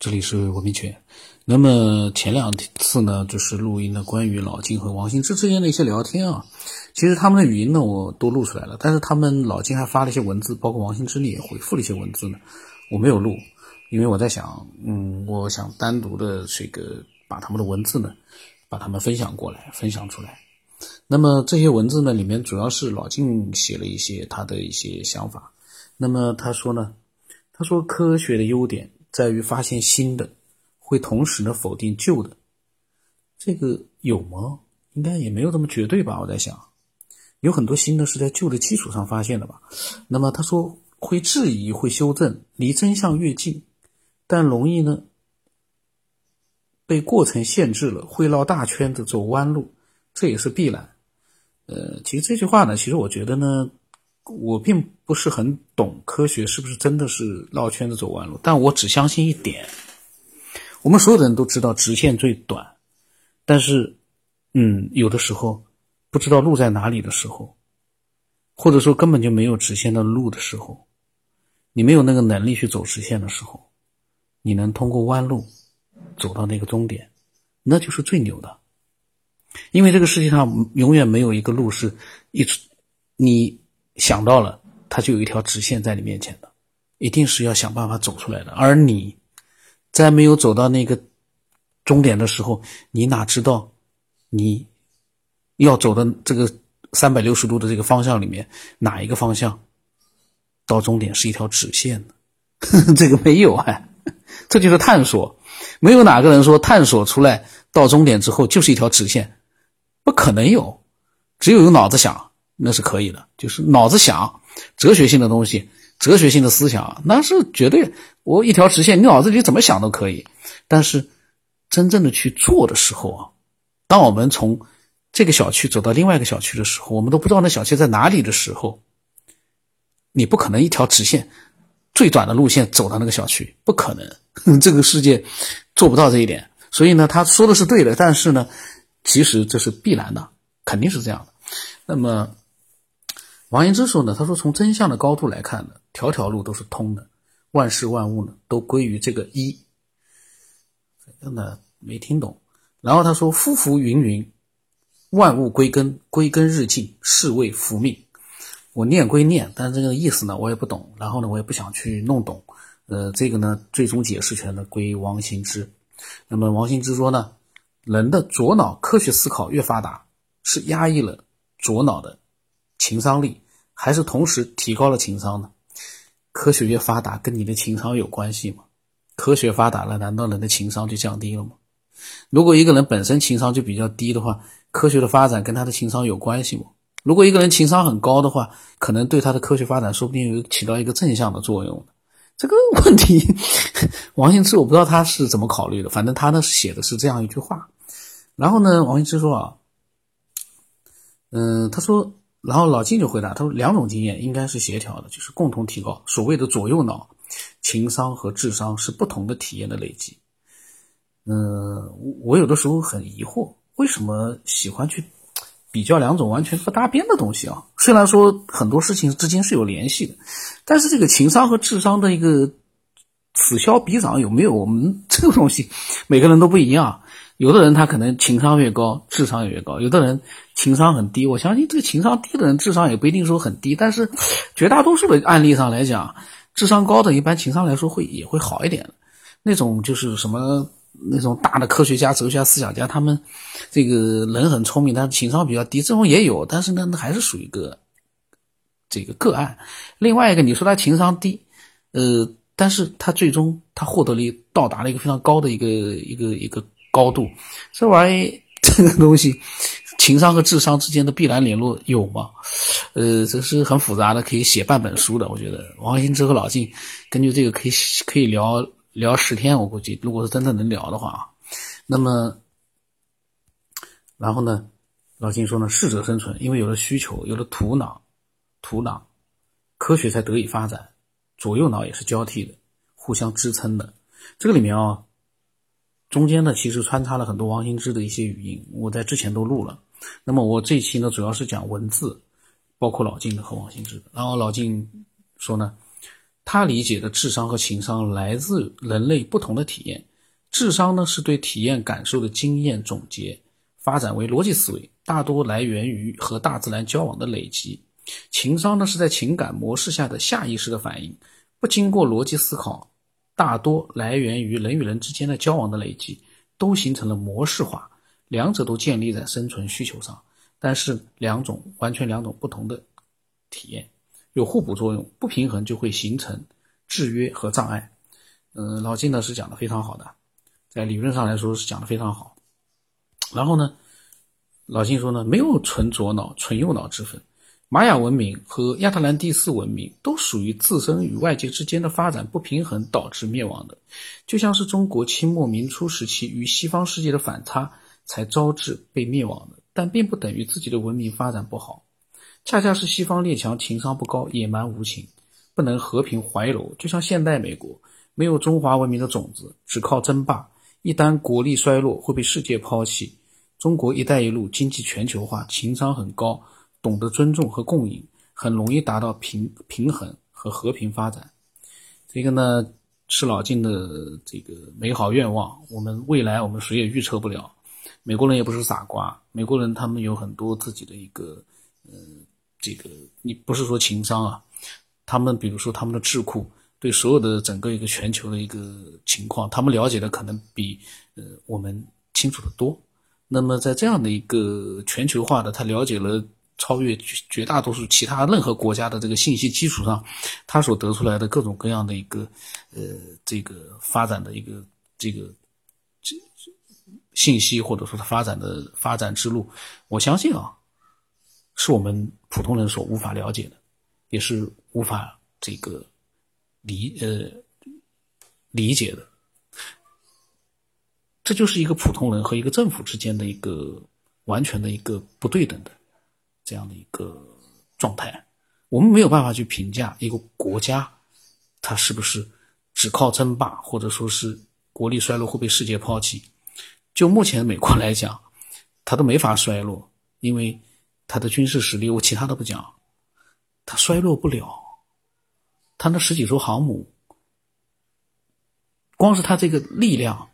这里是文明圈。那么前两次呢，就是录音的关于老金和王兴之之间的一些聊天啊。其实他们的语音呢，我都录出来了，但是他们老金还发了一些文字，包括王兴之也回复了一些文字呢，我没有录，因为我在想，嗯，我想单独的这个把他们的文字呢，把他们分享过来，分享出来。那么这些文字呢，里面主要是老金写了一些他的一些想法。那么他说呢，他说科学的优点。在于发现新的，会同时呢否定旧的，这个有吗？应该也没有这么绝对吧。我在想，有很多新的是在旧的基础上发现的吧。那么他说会质疑，会修正，离真相越近，但容易呢被过程限制了，会绕大圈子走弯路，这也是必然。呃，其实这句话呢，其实我觉得呢。我并不是很懂科学是不是真的是绕圈子走弯路，但我只相信一点：我们所有的人都知道直线最短，但是，嗯，有的时候不知道路在哪里的时候，或者说根本就没有直线的路的时候，你没有那个能力去走直线的时候，你能通过弯路走到那个终点，那就是最牛的。因为这个世界上永远没有一个路是一直你。想到了，它就有一条直线在你面前的，一定是要想办法走出来的。而你，在没有走到那个终点的时候，你哪知道你要走的这个三百六十度的这个方向里面哪一个方向到终点是一条直线呢？这个没有啊，这就是探索。没有哪个人说探索出来到终点之后就是一条直线，不可能有，只有用脑子想。那是可以的，就是脑子想哲学性的东西，哲学性的思想，那是绝对。我一条直线，你脑子里怎么想都可以。但是真正的去做的时候啊，当我们从这个小区走到另外一个小区的时候，我们都不知道那小区在哪里的时候，你不可能一条直线最短的路线走到那个小区，不可能。这个世界做不到这一点。所以呢，他说的是对的，但是呢，其实这是必然的，肯定是这样的。那么。王羲之说呢，他说从真相的高度来看呢，条条路都是通的，万事万物呢都归于这个一。真的没听懂。然后他说夫浮云云，万物归根，归根日进，是谓复命。我念归念，但是这个意思呢我也不懂。然后呢我也不想去弄懂。呃，这个呢最终解释权呢归王羲之。那么王羲之说呢，人的左脑科学思考越发达，是压抑了左脑的。情商力还是同时提高了情商呢？科学越发达，跟你的情商有关系吗？科学发达了，难道人的情商就降低了吗？如果一个人本身情商就比较低的话，科学的发展跟他的情商有关系吗？如果一个人情商很高的话，可能对他的科学发展说不定有起到一个正向的作用。这个 问题，王羲之我不知道他是怎么考虑的，反正他呢写的是这样一句话。然后呢，王羲之说啊，嗯，他说。然后老金就回答他说：“两种经验应该是协调的，就是共同提高。所谓的左右脑，情商和智商是不同的体验的累积。”嗯，我有的时候很疑惑，为什么喜欢去比较两种完全不搭边的东西啊？虽然说很多事情之间是有联系的，但是这个情商和智商的一个此消彼长有没有？我们这个东西每个人都不一样。有的人他可能情商越高，智商也越高；有的人情商很低。我相信这个情商低的人，智商也不一定说很低。但是绝大多数的案例上来讲，智商高的一般情商来说会也会好一点。那种就是什么那种大的科学家、哲学家、思想家，他们这个人很聪明，但是情商比较低，这种也有。但是呢，那还是属于个这个个案。另外一个，你说他情商低，呃，但是他最终他获得了到达了一个非常高的一个一个一个。高度，这玩意这个东西，情商和智商之间的必然联络有吗？呃，这是很复杂的，可以写半本书的。我觉得王羲之和老晋根据这个可以可以聊聊十天，我估计如果是真的能聊的话啊。那么，然后呢，老晋说呢，适者生存，因为有了需求，有了土壤，土壤，科学才得以发展。左右脑也是交替的，互相支撑的。这个里面啊。中间呢，其实穿插了很多王羲之的一些语音，我在之前都录了。那么我这期呢，主要是讲文字，包括老晋的和王羲之。然后老晋说呢，他理解的智商和情商来自人类不同的体验。智商呢是对体验感受的经验总结，发展为逻辑思维，大多来源于和大自然交往的累积。情商呢是在情感模式下的下意识的反应，不经过逻辑思考，大多来源于人与人之间的交往的累积，都形成了模式化。两者都建立在生存需求上，但是两种完全两种不同的体验，有互补作用，不平衡就会形成制约和障碍。嗯，老金呢是讲的非常好的，在理论上来说是讲的非常好。然后呢，老金说呢，没有纯左脑、纯右脑之分。玛雅文明和亚特兰蒂斯文明都属于自身与外界之间的发展不平衡导致灭亡的，就像是中国清末民初时期与西方世界的反差。才招致被灭亡的，但并不等于自己的文明发展不好，恰恰是西方列强情商不高、野蛮无情，不能和平怀柔。就像现代美国没有中华文明的种子，只靠争霸，一旦国力衰落会被世界抛弃。中国“一带一路”经济全球化，情商很高，懂得尊重和共赢，很容易达到平平衡和和平发展。这个呢是老晋的这个美好愿望，我们未来我们谁也预测不了。美国人也不是傻瓜，美国人他们有很多自己的一个，呃，这个你不是说情商啊，他们比如说他们的智库对所有的整个一个全球的一个情况，他们了解的可能比呃我们清楚的多。那么在这样的一个全球化的，他了解了超越绝绝大多数其他任何国家的这个信息基础上，他所得出来的各种各样的一个呃这个发展的一个这个这。信息或者说它发展的发展之路，我相信啊，是我们普通人所无法了解的，也是无法这个理呃理解的。这就是一个普通人和一个政府之间的一个完全的一个不对等的这样的一个状态。我们没有办法去评价一个国家，它是不是只靠争霸，或者说是国力衰落会被世界抛弃。就目前美国来讲，它都没法衰落，因为它的军事实力，我其他的不讲，它衰落不了。它那十几艘航母，光是它这个力量，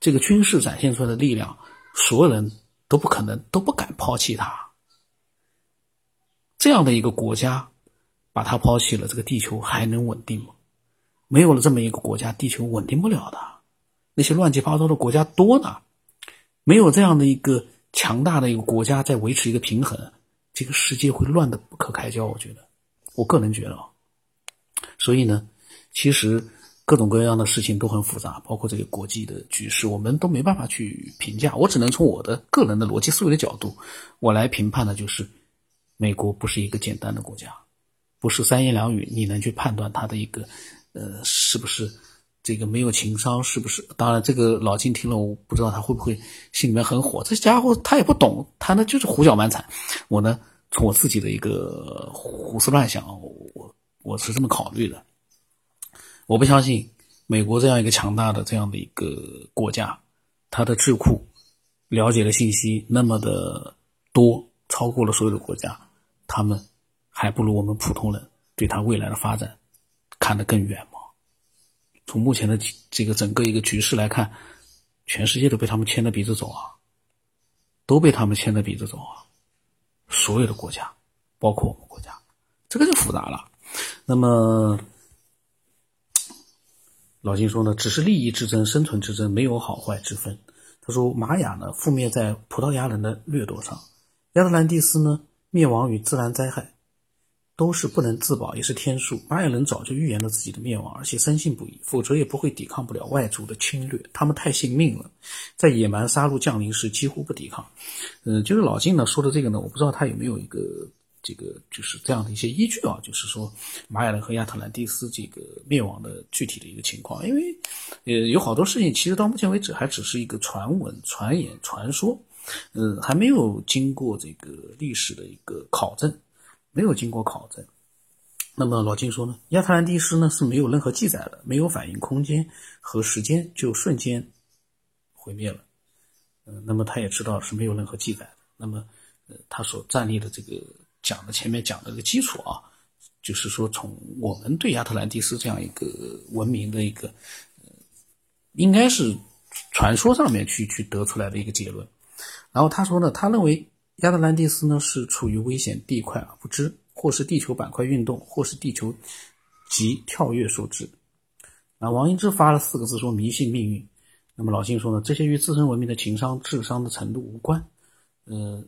这个军事展现出来的力量，所有人都不可能都不敢抛弃它。这样的一个国家，把它抛弃了，这个地球还能稳定吗？没有了这么一个国家，地球稳定不了的。那些乱七八糟的国家多呢，没有这样的一个强大的一个国家在维持一个平衡，这个世界会乱得不可开交。我觉得，我个人觉得啊，所以呢，其实各种各样的事情都很复杂，包括这个国际的局势，我们都没办法去评价。我只能从我的个人的逻辑思维的角度，我来评判的就是，美国不是一个简单的国家，不是三言两语你能去判断他的一个，呃，是不是。这个没有情商是不是？当然，这个老金听了，我不知道他会不会心里面很火。这家伙他也不懂，他呢就是胡搅蛮缠。我呢，从我自己的一个胡思乱想，我我我是这么考虑的。我不相信美国这样一个强大的这样的一个国家，它的智库了解的信息那么的多，超过了所有的国家，他们还不如我们普通人对他未来的发展看得更远吗。从目前的这个整个一个局势来看，全世界都被他们牵着鼻子走啊，都被他们牵着鼻子走啊，所有的国家，包括我们国家，这个就复杂了。那么老金说呢，只是利益之争、生存之争，没有好坏之分。他说，玛雅呢覆灭在葡萄牙人的掠夺上，亚特兰蒂斯呢灭亡与自然灾害。都是不能自保，也是天数。玛雅人早就预言了自己的灭亡，而且深信不疑，否则也不会抵抗不了外族的侵略。他们太信命了，在野蛮杀戮降临时几乎不抵抗。嗯，就是老金呢说的这个呢，我不知道他有没有一个这个就是这样的一些依据啊，就是说玛雅人和亚特兰蒂斯这个灭亡的具体的一个情况，因为呃有好多事情其实到目前为止还只是一个传闻、传言、传说，呃还没有经过这个历史的一个考证。没有经过考证，那么老金说呢？亚特兰蒂斯呢是没有任何记载的，没有反应空间和时间，就瞬间毁灭了。嗯，那么他也知道是没有任何记载的。那么，呃，他所站立的这个讲的前面讲的这个基础啊，就是说从我们对亚特兰蒂斯这样一个文明的一个，呃应该是传说上面去去得出来的一个结论。然后他说呢，他认为亚特兰蒂斯呢是处于危险地块而不知，或是地球板块运动，或是地球级跳跃所致。那王英之发了四个字说迷信命运。那么老金说呢，这些与自身文明的情商、智商的程度无关。呃，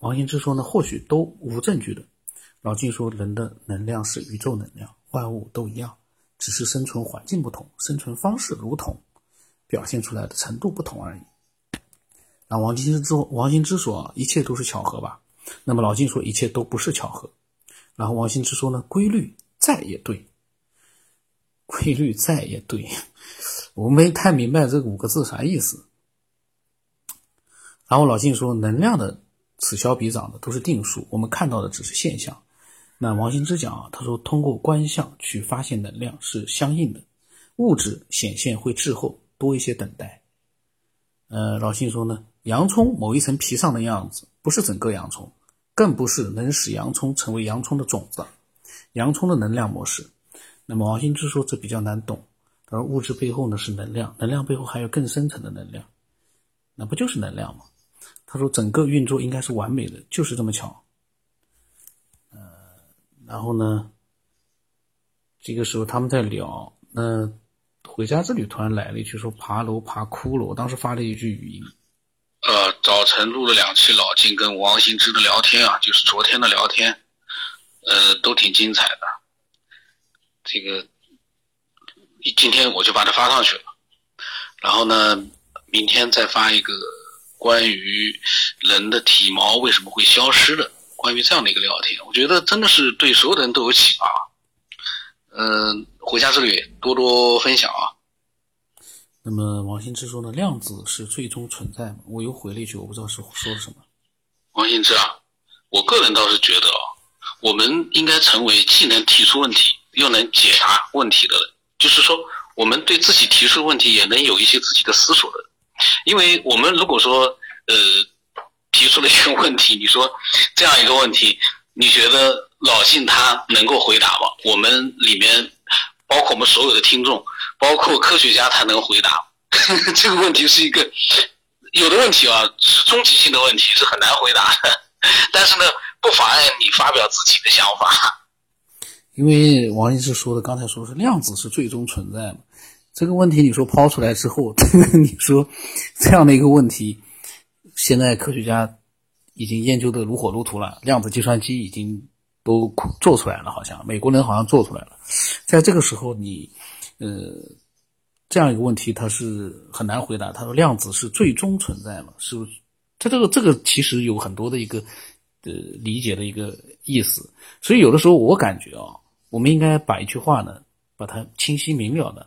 王英之说呢，或许都无证据的。老金说，人的能量是宇宙能量，万物都一样，只是生存环境不同，生存方式如同，表现出来的程度不同而已。那王金之说，王金之说，一切都是巧合吧？那么老金说，一切都不是巧合。然后王新之说呢，规律在也对，规律在也对。我没太明白这五个字啥意思。然后老晋说，能量的此消彼长的都是定数，我们看到的只是现象。那王新之讲啊，他说通过观象去发现能量是相应的，物质显现会滞后多一些等待。呃，老信说呢，洋葱某一层皮上的样子不是整个洋葱，更不是能使洋葱成为洋葱的种子，洋葱的能量模式。那么王新之说这比较难懂。而物质背后呢是能量，能量背后还有更深层的能量，那不就是能量吗？他说整个运作应该是完美的，就是这么巧。呃，然后呢，这个时候他们在聊，那回家之旅突然来了一句说爬楼爬骷髅，我当时发了一句语音。早晨录了两期老金跟王兴之的聊天啊，就是昨天的聊天，呃，都挺精彩的。这个。今天我就把它发上去了，然后呢，明天再发一个关于人的体毛为什么会消失的，关于这样的一个聊天，我觉得真的是对所有的人都有启发。嗯，回家之旅多多分享啊。那么王新之说呢，量子是最终存在吗？我又回了一句，我不知道是说了什么。王新之啊，我个人倒是觉得啊，我们应该成为既能提出问题又能解答问题的人。就是说，我们对自己提出的问题也能有一些自己的思索的，因为我们如果说呃提出了一个问题，你说这样一个问题，你觉得老信他能够回答吗？我们里面包括我们所有的听众，包括科学家，他能回答？这个问题是一个有的问题啊，终极性的问题是很难回答的，但是呢，不妨碍你发表自己的想法。因为王医师说的，刚才说是量子是最终存在嘛？这个问题你说抛出来之后，你说这样的一个问题，现在科学家已经研究的如火如荼了，量子计算机已经都做出来了，好像美国人好像做出来了。在这个时候，你呃这样一个问题，它是很难回答。他说量子是最终存在嘛？是不是？他这个这个其实有很多的一个呃理解的一个意思，所以有的时候我感觉啊。我们应该把一句话呢，把它清晰明了的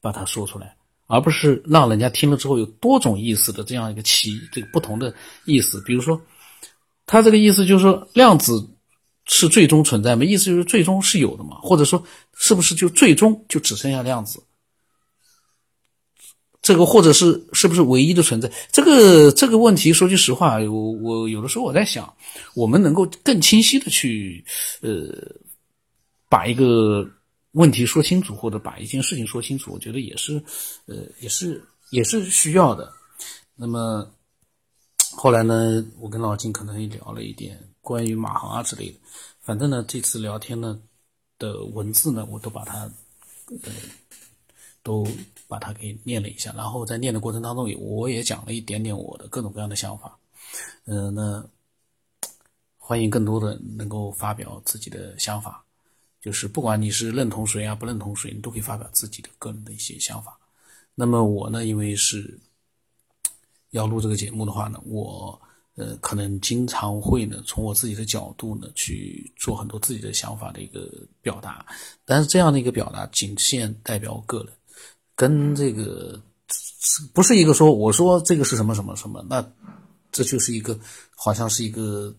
把它说出来，而不是让人家听了之后有多种意思的这样一个奇这个不同的意思。比如说，他这个意思就是说量子是最终存在吗？意思就是最终是有的嘛？或者说是不是就最终就只剩下量子？这个或者是是不是唯一的存在？这个这个问题说句实话，我我有的时候我在想，我们能够更清晰的去呃。把一个问题说清楚，或者把一件事情说清楚，我觉得也是，呃，也是也是需要的。那么后来呢，我跟老金可能也聊了一点关于马航啊之类的。反正呢，这次聊天呢的文字呢，我都把它呃都把它给念了一下。然后在念的过程当中，我也讲了一点点我的各种各样的想法。嗯，那欢迎更多的能够发表自己的想法。就是不管你是认同谁啊，不认同谁，你都可以发表自己的个人的一些想法。那么我呢，因为是要录这个节目的话呢，我呃可能经常会呢从我自己的角度呢去做很多自己的想法的一个表达。但是这样的一个表达仅限代表我个人，跟这个不是一个说我说这个是什么什么什么，那这就是一个好像是一个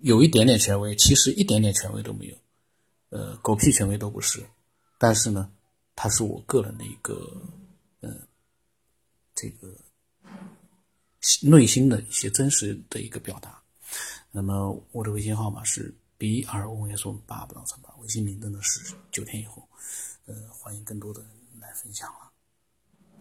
有一点点权威，其实一点点权威都没有。呃，狗屁权威都不是，但是呢，它是我个人的一个，呃，这个内心的一些真实的一个表达。那么我的微信号码是 B R O S 我们八不到三八，微信名字呢是九天以后，呃，欢迎更多的人来分享。